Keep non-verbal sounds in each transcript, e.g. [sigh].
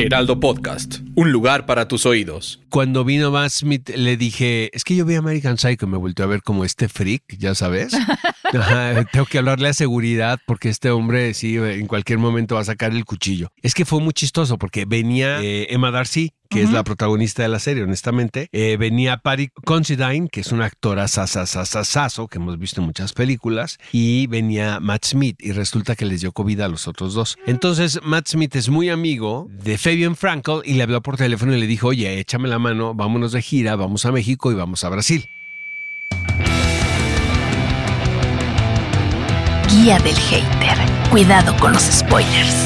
Heraldo Podcast, un lugar para tus oídos. Cuando vino Matt Smith le dije, es que yo vi American Psycho y me volteó a ver como este freak, ya sabes. [laughs] tengo que hablarle a seguridad porque este hombre sí en cualquier momento va a sacar el cuchillo. Es que fue muy chistoso porque venía eh, Emma Darcy, que es la protagonista de la serie, honestamente. Eh, venía Patty Considine, que es una actora sasasasasaso, que hemos visto en muchas películas, y venía Matt Smith, y resulta que les dio COVID a los otros dos. Entonces, Matt Smith es muy amigo de Fabian Frankel y le habló por teléfono y le dijo, oye, échame la mano, vámonos de gira, vamos a México y vamos a Brasil. Guía del hater. Cuidado con los spoilers.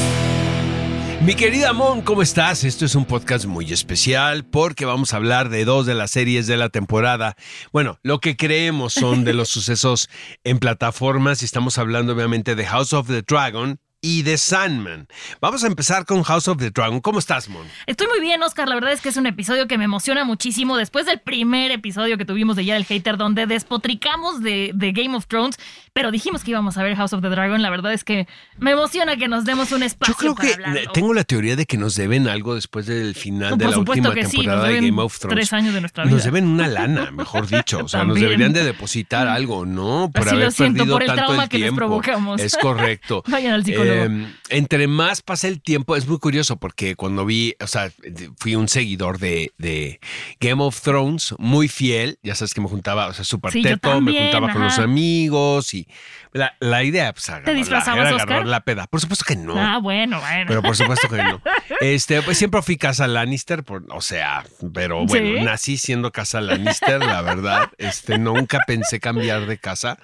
Mi querida Mon, ¿cómo estás? Esto es un podcast muy especial porque vamos a hablar de dos de las series de la temporada. Bueno, lo que creemos son de los [laughs] sucesos en plataformas y estamos hablando obviamente de House of the Dragon, y The Sandman. Vamos a empezar con House of the Dragon. ¿Cómo estás, Mon? Estoy muy bien, Oscar. La verdad es que es un episodio que me emociona muchísimo. Después del primer episodio que tuvimos de Ya del Hater, donde despotricamos de, de, Game of Thrones, pero dijimos que íbamos a ver House of the Dragon, la verdad es que me emociona que nos demos un espacio. Yo creo que tengo la teoría de que nos deben algo después del final de la última temporada de Game of Thrones. Tres años de nuestra vida. Nos deben una lana, mejor dicho. O sea, nos deberían de depositar algo, ¿no? Por haber perdido por el tanto trauma que Les provocamos. Es correcto. [laughs] Vayan al psicólogo. Em, entre más pasa el tiempo, es muy curioso porque cuando vi, o sea, fui un seguidor de, Game of Thrones, muy fiel, ya sabes que me juntaba, o sea, súper teto, me juntaba con los amigos y la, idea, pues, ¿Te disfrazabas, la, agarrar la peda. Por supuesto que no. Ah, bueno, bueno. Pero por supuesto que no. [laughs] Este, pues siempre fui casa Lannister, por, o sea, pero bueno, nací siendo casa Lannister, la verdad. [laughs] Este, nunca pensé cambiar de casa.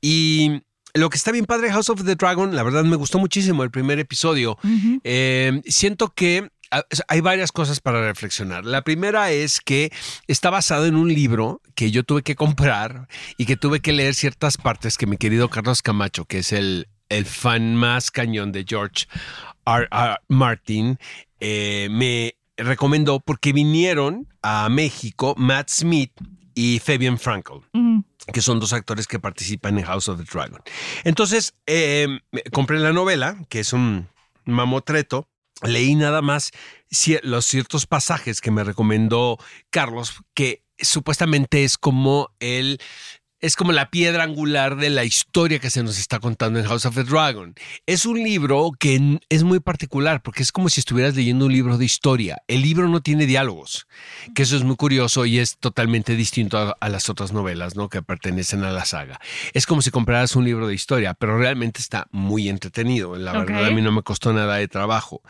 Y lo que está bien padre House of the Dragon, la verdad me gustó muchísimo el primer episodio. Eh, siento que hay varias cosas para reflexionar. La primera es que está basado en un libro que yo tuve que comprar y que tuve que leer ciertas partes que mi querido Carlos Camacho, que es el, el fan más cañón de George R. Martin, eh, me recomendó porque vinieron a México Matt Smith y Fabian Frankel que son dos actores que participan en House of the Dragon. Entonces, em, compré la novela, que es un mamotreto, leí nada más los ciertos pasajes que me recomendó Carlos, que supuestamente es como el es como la piedra angular de la historia que se nos está contando en House of the Dragon. Es un libro que es muy particular porque es como si estuvieras leyendo un libro de historia. El libro no tiene diálogos, que eso es muy curioso y es totalmente distinto a, las otras novelas ¿no? que pertenecen a la saga. Es como si compraras un libro de historia, pero realmente está muy entretenido. La verdad a mí no me costó nada de trabajo.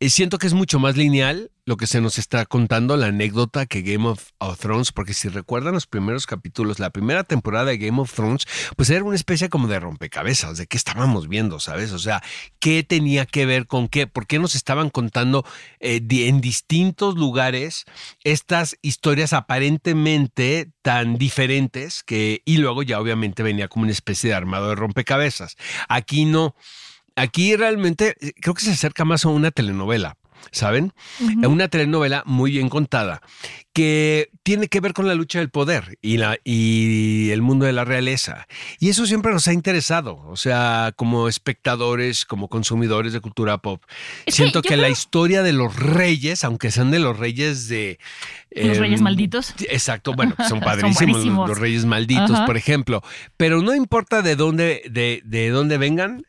Eh, siento que es mucho más lineal lo que se nos está contando, la anécdota que Game of, Thrones, porque si recuerdan los primeros capítulos, la primera temporada de Game of Thrones, pues era una especie como de rompecabezas, de qué estábamos viendo, ¿sabes? O sea, qué tenía que ver con qué, por qué nos estaban contando eh, en distintos lugares estas historias aparentemente tan diferentes que, y luego ya obviamente venía como una especie de armado de rompecabezas. Aquí no. Aquí realmente eh, creo que se acerca más a una telenovela ¿saben? Es una telenovela muy bien contada que tiene que ver con la lucha del poder y, la, y el mundo de la realeza. Y eso siempre nos ha interesado, o sea, como espectadores, como consumidores de cultura pop. Siento que, la historia de los reyes, aunque sean de los reyes de... Los reyes em, malditos. Exacto, bueno, son [laughs] padrísimos los, reyes malditos, por ejemplo. Pero no importa de dónde, de, de dónde vengan,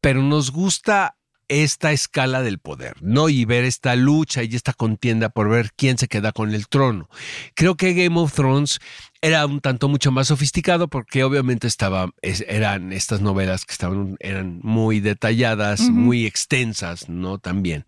pero nos gusta esta escala del poder, ¿no? Y ver esta lucha y esta contienda por ver quién se queda con el trono. Creo que Game of Thrones era un tanto mucho más sofisticado porque obviamente estaba, eran estas novelas que estaban, eran muy detalladas, muy extensas, ¿no? También.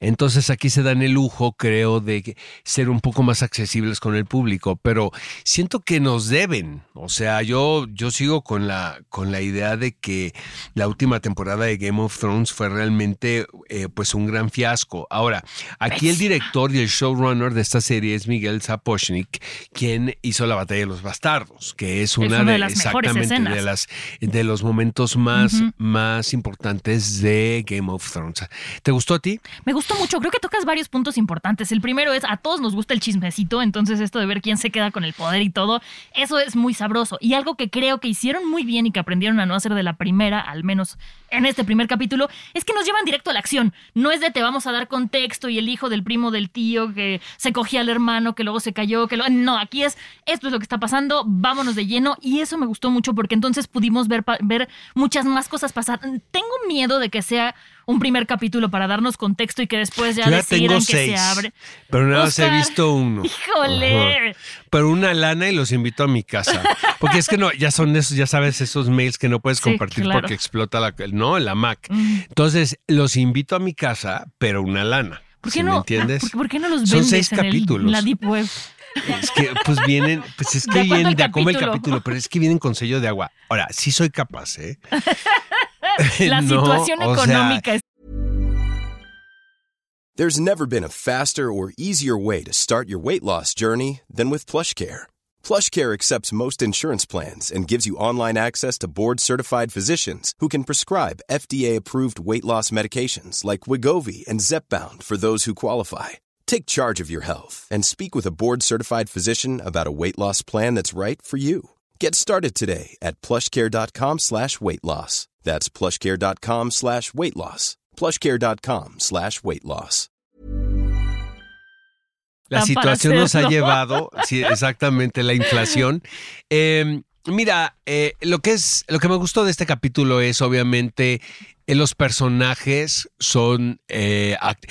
Entonces aquí se dan el lujo, creo, de ser un poco más accesibles con el público, pero siento que nos deben. O sea, yo, yo sigo con la, con la idea de que la última temporada de Game of Thrones fue realmente eh, pues un gran fiasco. Ahora, aquí el director y el showrunner de esta serie es Miguel Sapochnik, quien hizo la batalla de los bastardos, que es una, de, las exactamente de las de los momentos más, más importantes de Game of Thrones. ¿Te gustó a ti? Me gustó gustó mucho. Creo que tocas varios puntos importantes. El primero es, a todos nos gusta el chismecito, entonces esto de ver quién se queda con el poder y todo, eso es muy sabroso. Y algo que creo que hicieron muy bien y que aprendieron a no hacer de la primera, al menos en este primer capítulo, es que nos llevan directo a la acción. No es de te vamos a dar contexto y el hijo del primo del tío que se cogía al hermano, que luego se cayó, que lo... No, aquí es, esto es lo que está pasando, vámonos de lleno. Y eso me gustó mucho porque entonces pudimos ver, ver muchas más cosas pasar. Tengo miedo de que sea un primer capítulo para darnos contexto y que después ya, Yo ya que seis, se abre. Pero nada más he visto uno. Híjole. Ajá. Pero una lana y los invito a mi casa. Porque es que no, ya son esos, ya sabes, esos mails que no puedes Sí, compartir claro. porque explota la, no, la Mac. Mm. Entonces, los invito a mi casa, pero una lana. ¿Por qué ¿Sí no? me entiendes? ¿por, por qué no los Son vendes seis en, capítulos. la Deep Web? Es que, pues vienen, pues es que acuerdo vienen de a cómo el capítulo? capítulo, pero es que vienen con sello de agua. Ahora, sí soy capaz, ¿eh? [laughs] La [laughs] No, situación o sea, económica es There's never been a faster or easier way to start your weight loss journey than with PlushCare. PlushCare accepts most insurance plans and gives you online access to board-certified physicians who can prescribe FDA-approved weight loss medications like Wigovi and Zepbound for those who qualify. Take charge of your health and speak with a board-certified physician about a weight loss plan that's right for you. Get started today at plushcare.com slash weight loss. That's plushcare.com slash weight loss. plushcare.com slash weight loss. La situación nos ha llevado, sí, exactamente, la inflación. Eh, mira, eh, lo que es, lo que me gustó de este capítulo es obviamente eh, los personajes son eh, act-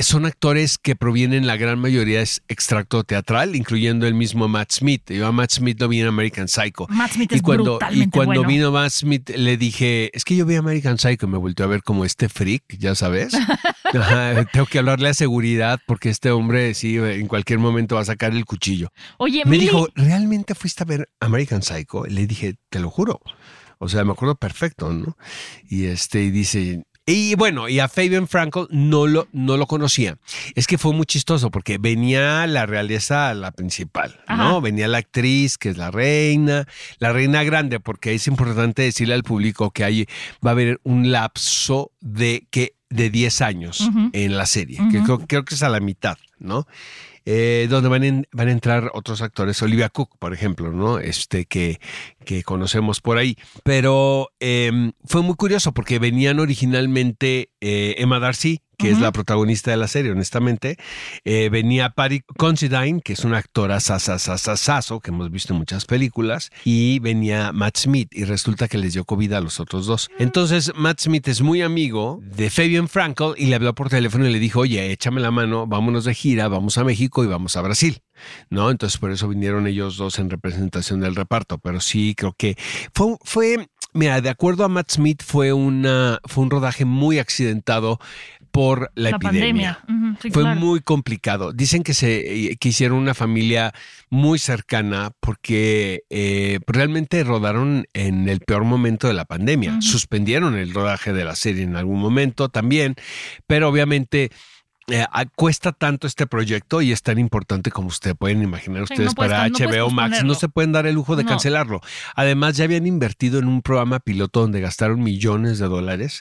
son actores que provienen, la gran mayoría es extracto teatral, incluyendo el mismo Matt Smith. Yo a Matt Smith lo vi en American Psycho. Matt Smith Y es cuando, y brutalmente cuando bueno. vino Matt Smith le dije, es que yo vi American Psycho y me volteó a ver como este freak, ya sabes. [laughs] Ajá, tengo que hablarle a seguridad porque este hombre sí en cualquier momento va a sacar el cuchillo. Oye, Me Mili, dijo, ¿realmente fuiste a ver American Psycho? Le dije, te lo juro. O sea, me acuerdo perfecto, ¿no? Y este, y dice, y bueno, y a Fabian Frankel no lo, no lo conocía. Es que fue muy chistoso porque venía la realeza, la principal, ¿no? Venía la actriz, que es la reina, la reina grande, porque es importante decirle al público que hay, va a haber un lapso de que de 10 años en la serie, que creo, creo que es a la mitad, ¿no? Eh, donde van, a entrar otros actores, Olivia Cook, por ejemplo, ¿no? Este que, conocemos por ahí. Pero eh, fue muy curioso porque venían originalmente eh, Emma Darcy, que es la protagonista de la serie, honestamente. Eh, venía Patty Considine, que es una actora sasasasasazo, que hemos visto en muchas películas, y venía Matt Smith, y resulta que les dio COVID a los otros dos. Entonces, Matt Smith es muy amigo de Fabian Frankel y le habló por teléfono y le dijo, oye, échame la mano, vámonos de gira, vamos a México y vamos a Brasil. ¿No? Entonces, por eso vinieron ellos dos en representación del reparto. Pero sí, creo que fue, fue mira, de acuerdo a Matt Smith, fue, una, fue un rodaje muy accidentado por la, la epidemia. pandemia. Ujú, sí, Fue claro. muy complicado. Dicen que se que hicieron una familia muy cercana porque eh, realmente rodaron en el peor momento de la pandemia. Suspendieron el rodaje de la serie en algún momento también, pero obviamente eh, cuesta tanto este proyecto y es tan importante como ustedes pueden imaginar Sí, ustedes no para no HBO Max. No se pueden dar el lujo de No. cancelarlo. Además, ya habían invertido en un programa piloto donde gastaron millones de dólares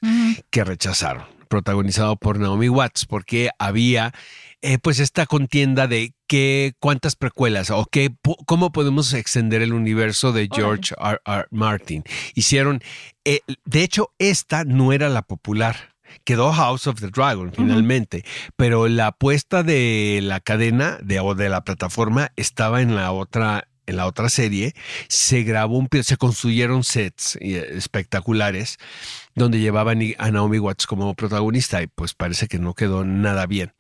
que rechazaron, protagonizado por Naomi Watts, porque había eh, pues esta contienda de qué, cuántas precuelas o qué, cómo podemos extender el universo de George R. R. Martin. Hicieron, eh, de hecho, esta no era la popular. Quedó House of the Dragon finalmente, pero la apuesta de la cadena de, o de la plataforma estaba en la otra en la otra serie se grabó un se construyeron sets eh, espectaculares donde llevaban a Naomi Watts como protagonista y pues parece que no quedó nada bien.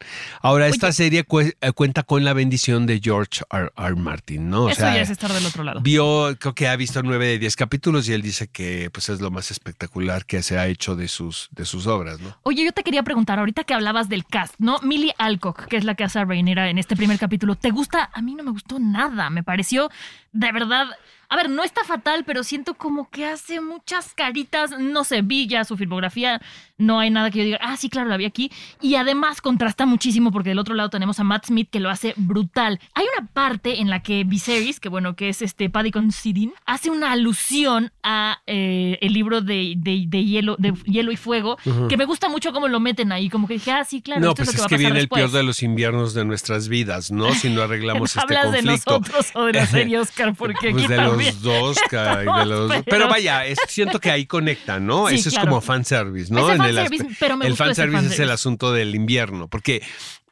Ahora esta serie eh, cuenta con la bendición de George R. R. Martin, ¿no? O Eso sea, ya es estar del otro lado. vio, creo que ha visto nueve de diez capítulos y él dice que pues es lo más espectacular que se ha hecho de sus, de sus obras, ¿no? Oye, yo te quería preguntar, ahorita que hablabas del cast, ¿no? Millie Alcock, que es la que hace a Rhaenyra en este primer capítulo, ¿te gusta? A mí no me gustó nada, me pareció de verdad... A ver, no está fatal, pero siento como que hace muchas caritas, no sé, vi ya su filmografía, no hay nada que yo diga, ah, sí, claro, la vi aquí. Y además contrasta muchísimo porque del otro lado tenemos a Matt Smith que lo hace brutal. Hay una parte en la que Viserys, que bueno, que es este Paddy Considine, hace una alusión a eh, el libro de, de, hielo, de Hielo y Fuego, que me gusta mucho cómo lo meten ahí, como que dije, ah, sí, claro, no, esto pues es es lo que, que va a pasar viene el peor de los inviernos de nuestras vidas, ¿no? [laughs] Si no arreglamos este Hablas de conflicto. nosotros o de la serie, [laughs] Oscar, porque Pues aquí de también. los dos, y de los- pero- pero, vaya, es- siento que ahí conecta, ¿no? Sí, Eso es como fanservice, ¿no? Ese El fanservice, aspe- pero me el gustó ese fanservice es el asunto del invierno, porque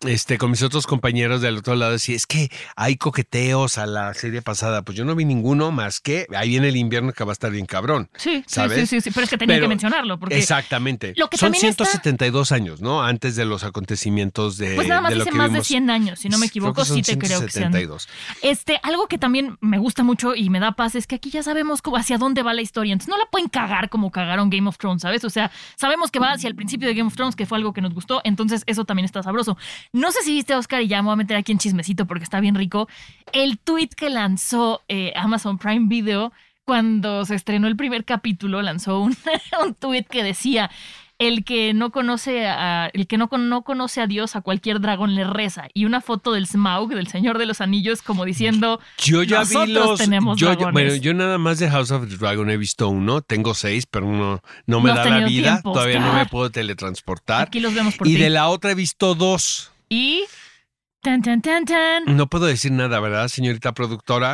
este, con mis otros compañeros del otro lado decía, es que hay coqueteos a la serie pasada. Pues yo no vi ninguno más que ahí viene el invierno que va a estar bien cabrón. Sí, sí, ¿sabes? sí, sí, sí, pero es que tenía que mencionarlo, porque Exactamente. Lo que Son también está- 172 años, ¿no? Antes de los acontecimientos de, pues nada más de lo dice que más de vimos. 100 años, si no me equivoco, sí te creo que sean. 172. Este, algo que también me gusta mucho y me da paz es que aquí ya sabemos cómo- hacia dónde va la historia. Entonces no la pueden cagar como cagaron Game of Thrones, ¿sabes? O sea, sabemos que va hacia el principio de Game of Thrones, que fue algo que nos gustó, entonces eso también está sabroso. No sé si viste, Oscar, y ya me voy a meter aquí en chismecito porque está bien rico, el tweet que lanzó eh, Amazon Prime Video cuando se estrenó el primer capítulo, lanzó un, [laughs] un tweet que decía el que no conoce a el que no, no conoce a Dios a cualquier dragón le reza y una foto del Smaug del Señor de los Anillos como diciendo Yo ya Nosotros vi los. tenemos yo, dragones. bueno, yo nada más de House of the Dragon he visto uno. Tengo seis, pero uno no me No has da la vida. tiempo, Todavía no me puedo teletransportar. aquí los vemos por Y ti. de la otra he visto dos. Y tan tan tan tan No puedo decir nada, ¿verdad, señorita productora?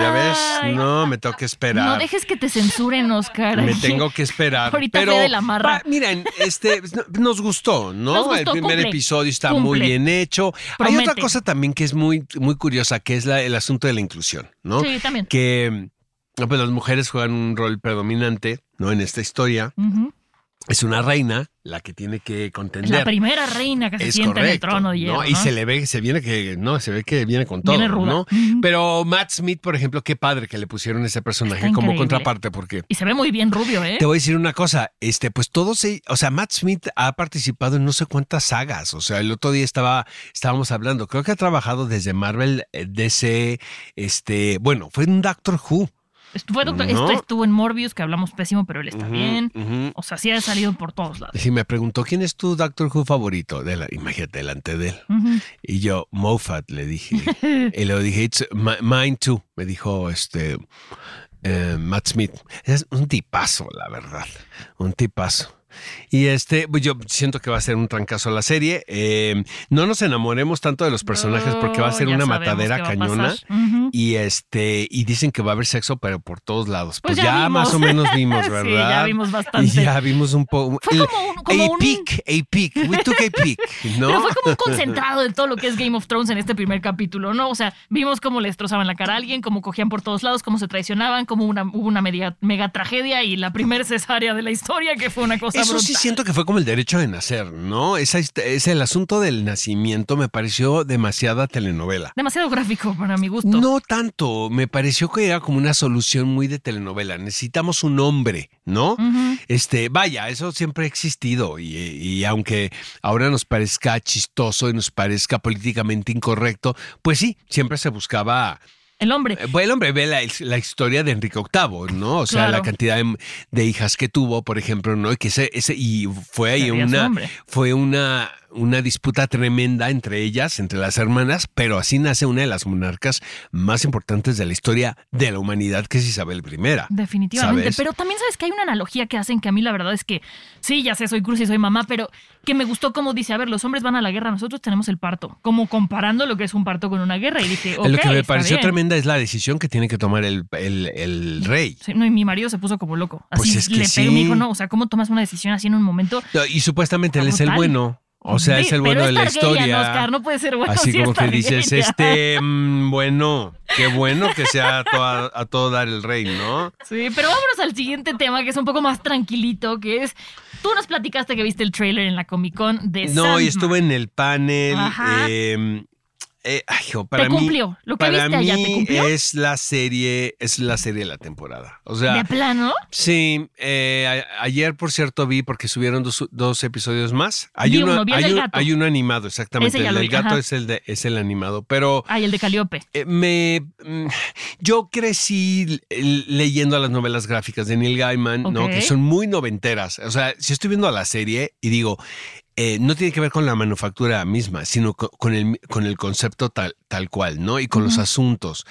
ya ves, no, me tengo que esperar. no dejes que te censuren Oscar Me tengo que esperar. Ahorita pero de la marra. miren, este no- nos gustó, ¿no? Nos gustó, el primer cumple, episodio está cumple. muy bien hecho. Hay otra cosa también que es muy, muy curiosa, que es la- el asunto de la inclusión, ¿no? sí también Que pues las mujeres juegan un rol predominante, ¿no? En esta historia. Es una reina la que tiene que es contender. la primera reina que se es sienta correcto, en el trono de hierro ¿no? Y ¿no? se le ve, se viene que, no, se ve que viene con todo, Viene ruda. ¿no? Pero Matt Smith, por ejemplo, qué padre que le pusieron ese personaje como contraparte, porque y se ve muy bien rubio eh te voy a decir una cosa, este, pues todos, o sea, Matt Smith ha participado en no sé cuántas sagas, o sea, el otro día estaba, estábamos hablando, creo que ha trabajado desde Marvel, eh, DC, este, bueno, fue un Doctor Who. Fue doctor- ¿No? esto estuvo en Morbius que hablamos pésimo pero él está bien o sea sí ha salido por todos lados Y me preguntó, ¿quién es tu Doctor Who favorito? De la- imagínate, delante de él. Y yo, Moffat, le dije. [laughs] y le dije, It's mi- mine too. Me dijo este eh, Matt Smith. Es un tipazo, la verdad. Un tipazo. Y este, pues yo siento que va a ser un trancazo la serie. Eh, no nos enamoremos tanto de los personajes porque va a ser una matadera a cañona. Y este, y dicen que va a haber sexo, pero por todos lados. Pues, Pues ya más o menos [laughs] vimos, Sí, ¿verdad? ya vimos Y bastante. ya vimos un poco. Fue como un- como a un- a. We took a peek, [laughs] ¿no? Pero fue como un concentrado de todo lo que es Game of Thrones en este primer capítulo, ¿no? O sea, vimos cómo le destrozaban la cara a alguien, cómo cogían por todos lados, cómo se traicionaban, cómo una, hubo una media- mega tragedia y la primer cesárea de la historia, que fue una cosa Eso sí siento que fue como el derecho de nacer, ¿no? Esa, es el asunto del nacimiento me pareció demasiada telenovela. Demasiado gráfico para mi gusto. No tanto, me pareció que era como una solución muy de telenovela. Necesitamos un hombre, ¿no? Este, vaya, eso siempre ha existido y, y aunque ahora nos parezca chistoso y nos parezca políticamente incorrecto, pues sí, siempre se buscaba El hombre. Eh, Bueno, hombre, ve la, la historia de Enrique VIII, ¿no? O sea, Claro. la cantidad de, de hijas que tuvo, por ejemplo, ¿no? Y que ese, ese y fue ahí una, fue una, una disputa tremenda entre ellas, entre las hermanas, pero así nace una de las monarcas más importantes de la historia de la humanidad, que es Isabel I. Definitivamente. ¿sabes? Pero también sabes que hay una analogía que hacen que a mí la verdad es que sí, ya sé, soy cruz y soy mamá, pero que me gustó como dice, a ver, los hombres van a la guerra, nosotros tenemos el parto. Como comparando lo que es un parto con una guerra. Y dije, ok, lo que me está pareció bien. tremenda es la decisión que tiene que tomar el, el- el rey. Sí, no, y mi marido se puso como loco. Así Pues es que le sí. me dijo, no, o sea, ¿cómo tomas una decisión así en un momento? Y supuestamente él es el bueno. O sea, es el pero bueno de la historia. Oscar, no puede ser bueno. Así si como que dices, este, mm, bueno, qué bueno que sea a, toda- a todo dar el rey, ¿no? Sí, pero vámonos al siguiente tema que es un poco más tranquilito, que es, tú nos platicaste que viste el trailer en la Comic Con de No, y estuve en el panel. Ajá. Eh, para te mí, cumplió. Lo que para viste mí allá, ¿te cumplió? es la serie, es la serie de la temporada. O sea, ¿De plano? sí. eh, a- ayer, por cierto, vi porque subieron dos, dos episodios más. Hay Vi uno, uno, vi el hay, un- gato. hay uno animado, exactamente. El del gato ajá. es el de, es el animado, pero Ay, el de Caliope. eh, me mm, yo crecí leyendo las novelas gráficas de Neil Gaiman, ¿no? Que son muy noventeras. O sea, si estoy viendo la serie y digo, eh, no tiene que ver con la manufactura misma, sino co- con, el, con el concepto tal, tal cual, ¿no? Y con los asuntos.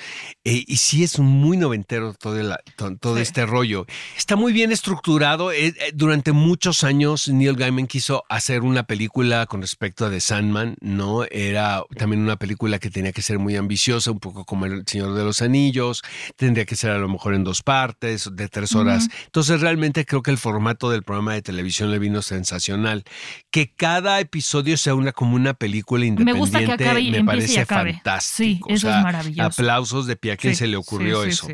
Eh, y sí es muy noventero todo, el- todo Sí. este rollo. Está muy bien estructurado. Eh, eh, durante muchos años Neil Gaiman quiso hacer una película con respecto a The Sandman, ¿no? Era también una película que tenía que ser muy ambiciosa, un poco como El Señor de los Anillos. Tendría que ser a lo mejor en dos partes, de tres horas. Entonces realmente creo que el formato del programa de televisión le vino sensacional. Que cada episodio sea una como una película Me independiente gusta que acabe y me empiece y parece acabe. Fantástico. Sí, eso O sea, es maravilloso. Aplausos de pie a quien Sí, se le ocurrió sí, eso.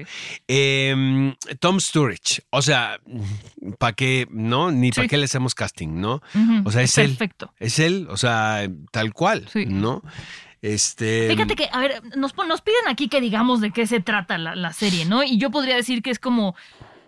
Eh, Tom Sturridge, o sea, ¿para qué, no? Ni para qué le hacemos casting, ¿no? O sea, es él. Perfecto. Es él, o sea, tal cual, Sí. ¿no? Este. Fíjate que, a ver, nos, piden aquí que digamos de qué se trata la, la serie, ¿no? Y yo podría decir que es como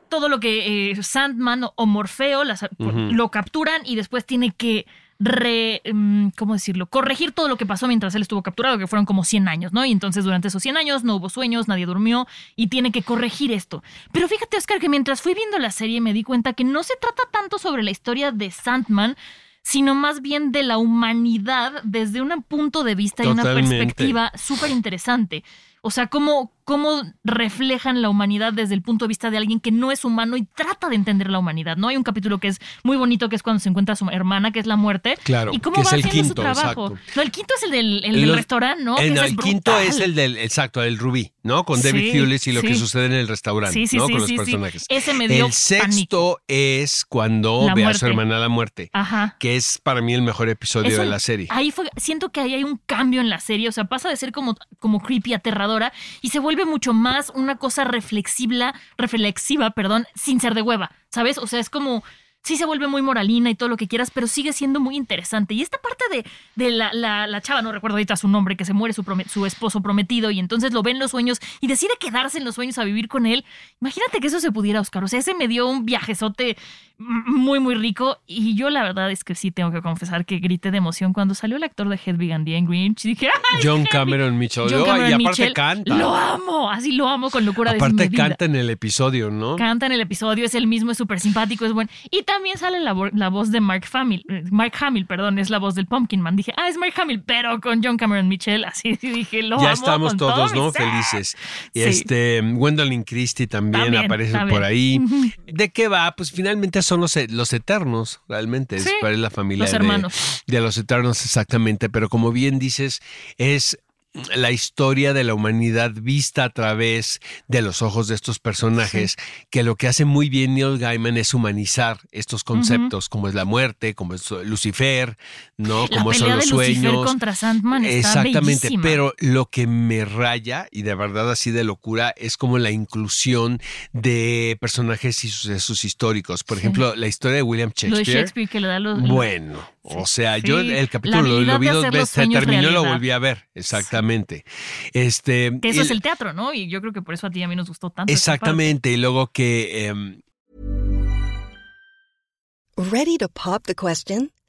todo lo que eh, Sandman o, Morfeo las- lo capturan y después tiene que re, mm, ¿cómo decirlo? Corregir todo lo que pasó mientras él estuvo capturado, que fueron como 100 años, ¿no? Y entonces durante esos 100 años no hubo sueños, nadie durmió y tiene que corregir esto. Pero fíjate, Oscar, que mientras fui viendo la serie me di cuenta que no se trata tanto sobre la historia de Sandman, sino más bien de la humanidad desde un punto de vista y una perspectiva súper interesante. O sea, cómo, cómo reflejan la humanidad desde el punto de vista de alguien que no es humano y trata de entender la humanidad, ¿no? Hay un capítulo que es muy bonito, que es cuando se encuentra a su hermana, que es la muerte. Claro, Y cómo que va es el haciendo quinto, su trabajo. exacto. No, el quinto es el del, el del Los- restaurante, ¿no? el, ese el quinto es el del, exacto, el Rubí, ¿no? Con David Sí, Hewlett y lo que sucede en el restaurante, Sí, sí, ¿no? sí, Con los sí, sí. personajes. Ese me dio el sexto es cuando La ve a su hermana la muerte, Ajá. que es para mí el mejor episodio de la serie. Ahí fue, siento que ahí hay un cambio en la serie, o sea, pasa de ser como, como creepy, aterradora, y se vuelve mucho más una cosa reflexiva, reflexiva, perdón, sin ser de hueva, ¿sabes? O sea, es como, sí se vuelve muy moralina y todo lo que quieras, pero sigue siendo muy interesante. Y esta parte de, de la, la- la chava, no recuerdo ahorita su nombre, que se muere su, prome- su esposo prometido y entonces lo ve en los sueños y decide quedarse en los sueños a vivir con él. Imagínate que eso se pudiera, Oscar. O sea, ese me dio un viajezote muy, muy rico. Y yo la verdad es que sí tengo que confesar que grité de emoción cuando salió el actor de Hedwig and the Angry Inch. Dije, ¡ay! John Cameron Mitchell. John Oh, Cameron y aparte Mitchell, canta. Lo amo, así lo amo con locura aparte desmedida. canta en el episodio, ¿no? Canta en el episodio, es el mismo, es súper simpático, es bueno. Y también sale la, la voz de Mark Hamill, eh, Mark Hamill, perdón, es la voz del Pumpkin Man. Dije, ah, es Mark Hamill, pero con John Cameron Mitchell, así [laughs] dije, lo ya amo estamos con todos, ¿no? ser. Felices. Y Sí. este, Gwendolyn Christie también, También, aparece también. por ahí. [laughs] ¿De qué va? Pues finalmente son los, los eternos, realmente. Es Sí, para la familia los de- hermanos. De, los eternos, exactamente. Pero como bien dices, es la historia de la humanidad vista a través de los ojos de estos personajes, que lo que hace muy bien Neil Gaiman es humanizar estos conceptos, como es la muerte, como es Lucifer, ¿no? La Como pelea son de los Lucifer sueños. contra Sandman Exactamente, pero lo que me raya, y de verdad así de locura, es como la inclusión de personajes y sucesos históricos. Por Sí. ejemplo, la historia de William Lo de Shakespeare. Shakespeare que le da los... Bueno, o sea, yo el capítulo lo, vi de dos veces, se terminó y lo volví a ver, exactamente. Este, Que eso es el teatro, ¿no? Y yo creo que por eso a ti y a mí nos gustó tanto. Exactamente, y luego que em, Ready to pop the question?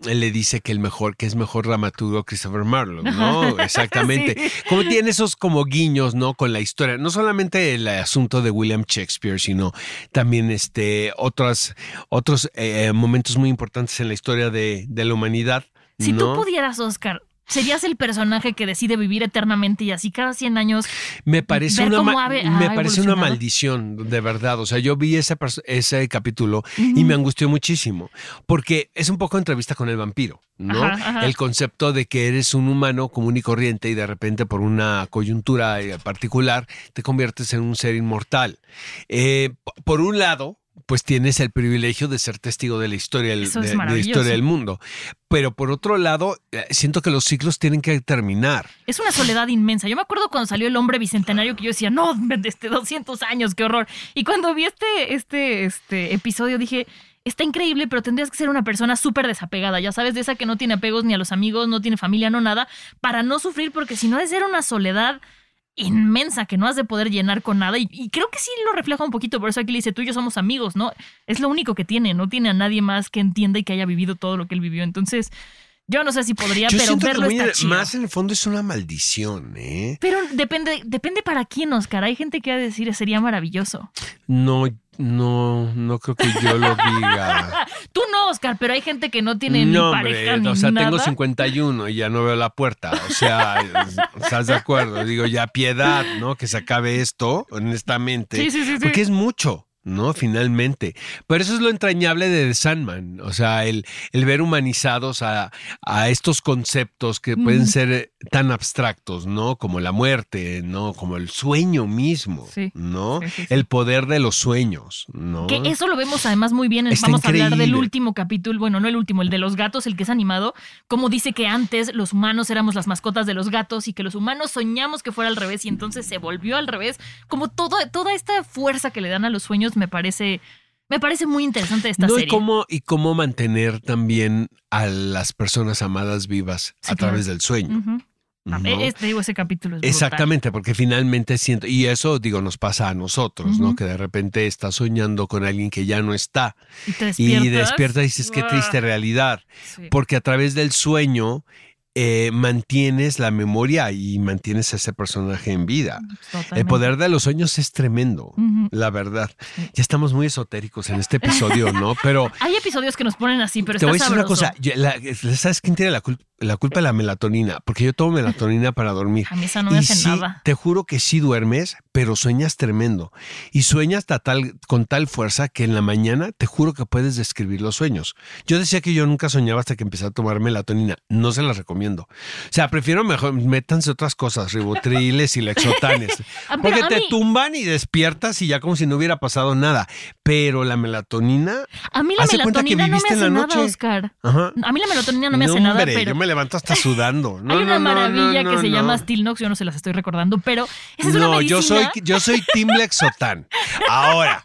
Le dice que el mejor, que es mejor dramaturgo Christopher Marlowe, ¿no? [laughs] Exactamente. Como tiene esos como guiños, ¿no? Con la historia. No solamente el asunto de William Shakespeare, sino también este otros, otros eh, momentos muy importantes en la historia de, de la humanidad. Si tú pudieras, Oscar, serías el personaje que decide vivir eternamente y así cada 100 años. Me parece una, ma- me parece una maldición, de verdad. O sea, yo vi ese, capítulo y me angustió muchísimo, porque es un poco entrevista con el vampiro, ¿no? Ajá, ajá. El concepto de que eres un humano común y corriente y de repente por una coyuntura eh, particular te conviertes en un ser inmortal. Eh, por un lado, pues tienes el privilegio de ser testigo de la historia, del- de- de la historia del mundo. Pero por otro lado, eh, siento que los ciclos tienen que terminar. Es una soledad inmensa. Yo me acuerdo cuando salió el hombre bicentenario que yo decía, no, este 200 años, qué horror. Y cuando vi este, este, este episodio dije, está increíble, pero tendrías que ser una persona súper desapegada, ya sabes, de esa que no tiene apegos ni a los amigos, no tiene familia, no nada, para no sufrir, porque si no es ser una soledad inmensa que no has de poder llenar con nada. Y, creo que sí lo refleja un poquito, por eso aquí le dice, tú y yo somos amigos, ¿no? Es lo único que tiene, no tiene a nadie más que entienda y que haya vivido todo lo que él vivió. Entonces, yo no sé si podría, Yo pero que verlo está chido. más en el fondo es una maldición, ¿eh? Pero depende, depende para quién, Oscar. Hay gente que va a decir sería maravilloso. No, no, no creo que yo lo diga. [laughs] Tú no, Oscar, pero hay gente que no tiene no, ni pareja hombre, ni o sea, nada. tengo 51 y ya no veo la puerta. O sea, ¿estás de acuerdo? Digo, ya piedad, ¿no? Que se acabe esto, honestamente. Sí, sí, sí, sí. Porque es mucho. ¿No? Finalmente. Pero eso es lo entrañable de The Sandman, o sea, el, el ver humanizados a, a estos conceptos que pueden ser tan abstractos, ¿no? Como la muerte, ¿no? Como el sueño mismo, Sí, ¿no? sí, sí, sí. El poder de los sueños, ¿no? Que eso lo vemos además muy bien. en- Vamos a hablar del último capítulo, bueno, no el último, el de los gatos, el que es animado, como dice que antes los humanos éramos las mascotas de los gatos y que los humanos soñamos que fuera al revés y entonces se volvió al revés. Como todo, toda esta fuerza que le dan a los sueños me parece, me parece muy interesante esta no, serie. y cómo, y cómo mantener también a las personas amadas vivas Sí, a claro. través del sueño. Ujú. ¿No? Este, digo, ese capítulo es. Exactamente, porque finalmente siento, y eso digo, nos pasa a nosotros, ¿no? Que de repente estás soñando con alguien que ya no está Y te despiertas. y despiertas y dices, qué triste realidad, sí. porque a través del sueño eh, mantienes la memoria y mantienes a ese personaje en vida. El Totalmente. poder de los sueños es tremendo, la verdad. Ya estamos muy esotéricos en este episodio, ¿no? Pero [laughs] Hay episodios que nos ponen así, pero te voy a decir una cosa, yo- la- ¿sabes quién tiene la, cul- la culpa de la melatonina? Porque yo tomo melatonina para dormir. A mí esa no me y hace sí, nada. te juro que sí duermes, pero sueñas tremendo. Y sueñas ta- tal, con tal fuerza que en la mañana te juro que puedes describir los sueños. Yo decía que yo nunca soñaba hasta que empecé a tomar melatonina. No se las recomiendo. O sea, prefiero mejor métanse otras cosas, ribotriles y lexotanes. [laughs] Ah, porque te mí- tumban y despiertas y ya como si no hubiera pasado nada. Pero la melatonina... A mí la melatonina no me hace nada. Oscar. Ajá. A mí la melatonina no me hace nada, pero yo me levanto hasta sudando. No, hay una no, maravilla no, que se llama Stilnox, yo no se las estoy recordando, pero esa es una no, medicina. yo soy, yo soy [laughs] Team Lexotan. Ahora,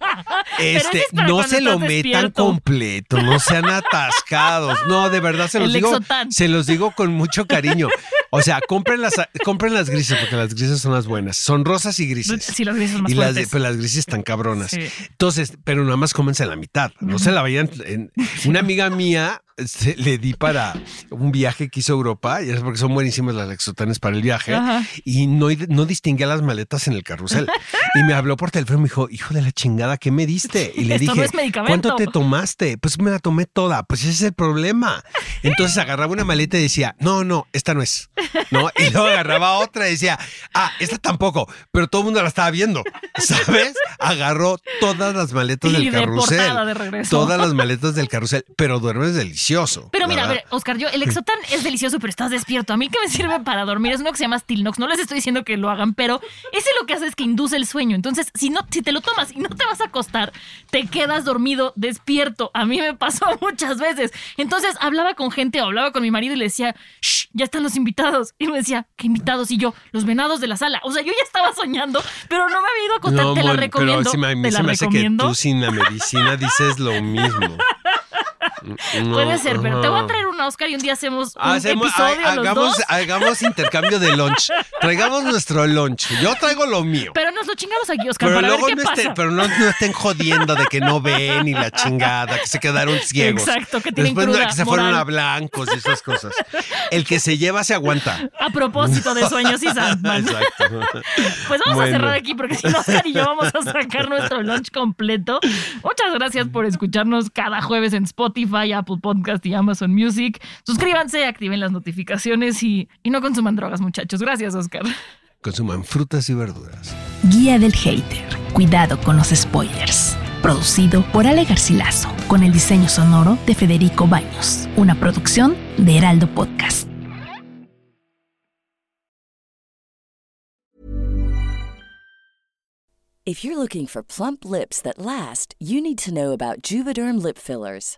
este, es no se lo metan despierto. completo, no sean atascados. No, de verdad se los El digo, Lexotan. se los digo con mucho cariño. O sea, compren las, compren las grises porque las grises son las buenas. Son rosas y grises. Sí, las grises son más y las, pero las grises están cabronas. Sí. Entonces, pero nada más cómense la mitad. No se la vayan. en- una amiga mía se- le di para un viaje que hizo Europa, y es porque son buenísimas las lexotanes para el viaje, Ajá. y no, no distinguía las maletas en el carrusel. [laughs] Y me habló por teléfono y me dijo, hijo de la chingada, ¿qué me diste? Y le Esto dije. ¿cuánto te tomaste? Pues me la tomé toda. Pues ese es el problema. Entonces agarraba una maleta y decía, no, no, esta no es. ¿No? Y luego agarraba otra y decía, ah, esta tampoco. Pero todo el mundo la estaba viendo. ¿Sabes? Agarró todas las maletas Y del de carrusel. de. Todas las maletas del carrusel. Pero duermes delicioso. Pero mira, a ver, Oscar, yo, el Exotan es delicioso, pero estás despierto. A mí que me sirve para dormir es uno que se llama Stilnox. No les estoy diciendo que lo hagan, pero ese lo que hace es que induce el sueño. Entonces, si no, si te lo tomas y no te vas a acostar, te quedas dormido, despierto. A mí me pasó [laughs] muchas veces. Entonces, hablaba con gente o hablaba con mi marido y le decía, Shh, ya están los invitados. Y me decía, ¿qué invitados? Y yo, los venados de la sala. O sea, yo ya estaba soñando, pero no me había ido a acostar. te la recomiendo. Pero sí me- te se la me hace que tú sin la medicina dices lo mismo. [laughs] [laughs] No, Puede ser, pero te voy a traer una Oscar y un día hacemos un Hacemos- episodio ha- los hagamos, dos. hagamos intercambio de lunch. [laughs] Traigamos nuestro lunch. Yo traigo lo mío. Pero no nos lo chingamos aquí, Oscar, Pero para luego ver qué no, pasa. esté- pero no, no estén jodiendo de que no ven y la [laughs] chingada, que se quedaron ciegos. Exacto, que tienen Después cruda que se fueron a blancos y esas cosas. El que se lleva se aguanta. A propósito de sueños y Sandman. Exacto. Pues vamos Bueno. a cerrar aquí porque si no, Oscar y yo vamos a sacar nuestro lunch completo. Muchas gracias por escucharnos cada jueves en Spotify, Apple Podcast y Amazon Music. Suscríbanse, activen las notificaciones y, y no consuman drogas, muchachos. Gracias, Oscar. Consuman frutas y verduras. Guía del Hater. Cuidado con los spoilers. Producido por Ale Garcilaso, con el diseño sonoro de Federico Baños. Una producción de Heraldo Podcast. If you're looking for plump lips that last, you need to know about Juvederm lip fillers.